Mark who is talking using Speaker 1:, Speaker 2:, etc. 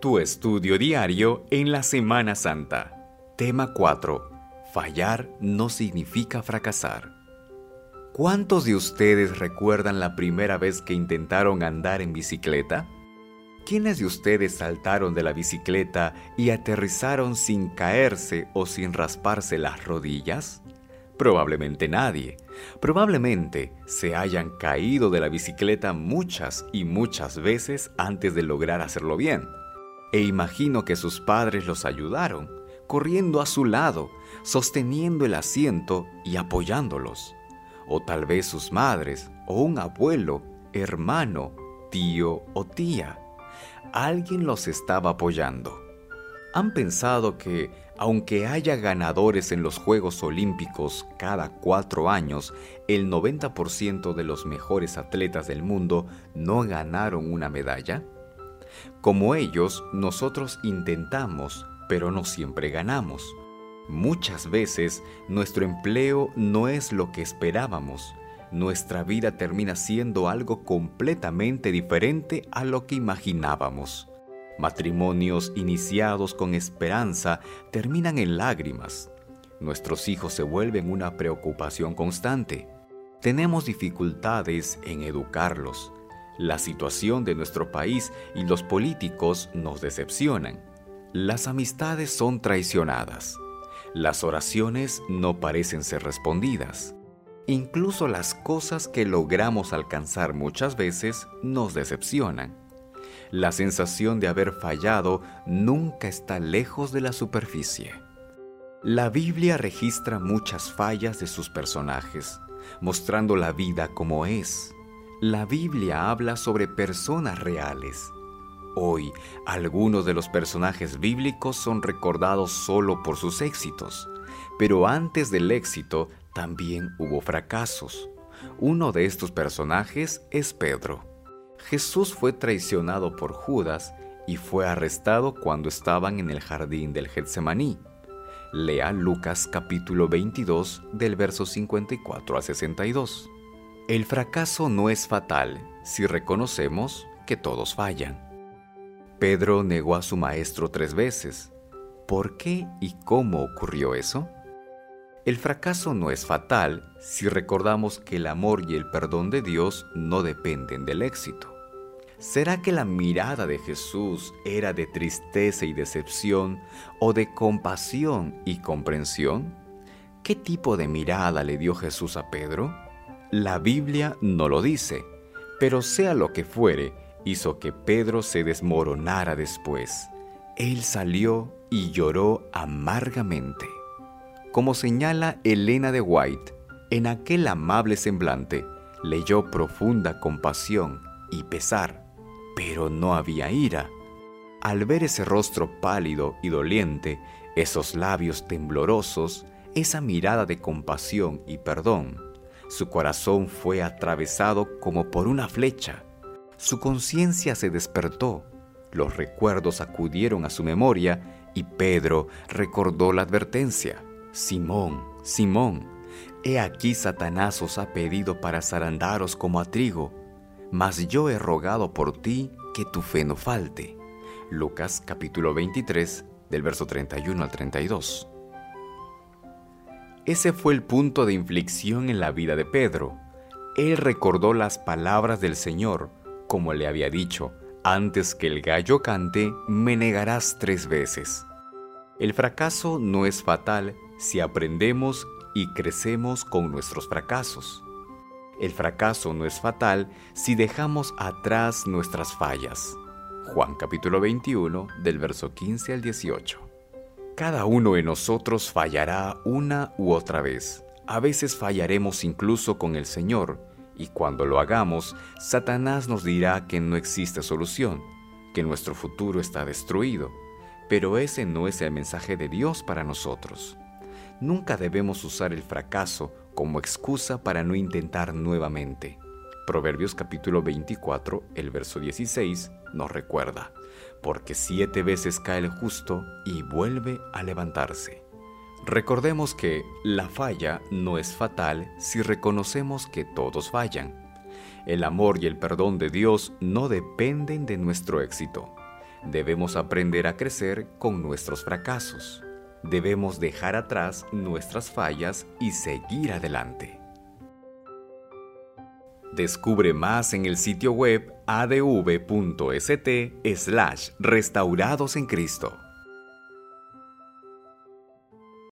Speaker 1: Tu estudio diario en la Semana Santa. Tema 4. Fallar no significa fracasar. ¿Cuántos de ustedes recuerdan la primera vez que intentaron andar en bicicleta? ¿Quiénes de ustedes saltaron de la bicicleta y aterrizaron sin caerse o sin rasparse las rodillas? Probablemente nadie. Probablemente se hayan caído de la bicicleta muchas y muchas veces antes de lograr hacerlo bien e imagino que sus padres los ayudaron, corriendo a su lado, sosteniendo el asiento y apoyándolos. O tal vez sus madres, o un abuelo, hermano, tío o tía. Alguien los estaba apoyando. ¿Han pensado que, aunque haya ganadores en los Juegos Olímpicos cada cuatro años, el 90% de los mejores atletas del mundo no ganaron una medalla? Como ellos, nosotros intentamos, pero no siempre ganamos. Muchas veces nuestro empleo no es lo que esperábamos. Nuestra vida termina siendo algo completamente diferente a lo que imaginábamos. Matrimonios iniciados con esperanza terminan en lágrimas. Nuestros hijos se vuelven una preocupación constante. Tenemos dificultades en educarlos. La situación de nuestro país y los políticos nos decepcionan. Las amistades son traicionadas. Las oraciones no parecen ser respondidas. Incluso las cosas que logramos alcanzar muchas veces nos decepcionan. La sensación de haber fallado nunca está lejos de la superficie. La Biblia registra muchas fallas de sus personajes, mostrando la vida como es. La Biblia habla sobre personas reales. Hoy, algunos de los personajes bíblicos son recordados solo por sus éxitos, pero antes del éxito también hubo fracasos. Uno de estos personajes es Pedro. Jesús fue traicionado por Judas y fue arrestado cuando estaban en el jardín del Getsemaní. Lea Lucas capítulo 22 del verso 54 al 62. El fracaso no es fatal si reconocemos que todos fallan. Pedro negó a su maestro tres veces. ¿Por qué y cómo ocurrió eso? El fracaso no es fatal si recordamos que el amor y el perdón de Dios no dependen del éxito. ¿Será que la mirada de Jesús era de tristeza y decepción o de compasión y comprensión? ¿Qué tipo de mirada le dio Jesús a Pedro? La Biblia no lo dice, pero sea lo que fuere, hizo que Pedro se desmoronara después. Él salió y lloró amargamente. Como señala Elena de White, en aquel amable semblante leyó profunda compasión y pesar, pero no había ira. Al ver ese rostro pálido y doliente, esos labios temblorosos, esa mirada de compasión y perdón, su corazón fue atravesado como por una flecha. Su conciencia se despertó. Los recuerdos acudieron a su memoria y Pedro recordó la advertencia. Simón, Simón, he aquí Satanás os ha pedido para zarandaros como a trigo, mas yo he rogado por ti que tu fe no falte. Lucas capítulo 23 del verso 31 al 32. Ese fue el punto de inflexión en la vida de Pedro. Él recordó las palabras del Señor, como le había dicho, antes que el gallo cante, me negarás tres veces. El fracaso no es fatal si aprendemos y crecemos con nuestros fracasos. El fracaso no es fatal si dejamos atrás nuestras fallas. Juan capítulo 21 del verso 15 al 18. Cada uno de nosotros fallará una u otra vez. A veces fallaremos incluso con el Señor, y cuando lo hagamos, Satanás nos dirá que no existe solución, que nuestro futuro está destruido. Pero ese no es el mensaje de Dios para nosotros. Nunca debemos usar el fracaso como excusa para no intentar nuevamente. Proverbios capítulo 24, el verso 16 nos recuerda porque siete veces cae el justo y vuelve a levantarse. Recordemos que la falla no es fatal si reconocemos que todos fallan. El amor y el perdón de Dios no dependen de nuestro éxito. Debemos aprender a crecer con nuestros fracasos. Debemos dejar atrás nuestras fallas y seguir adelante. Descubre más en el sitio web adv.st slash restaurados en Cristo.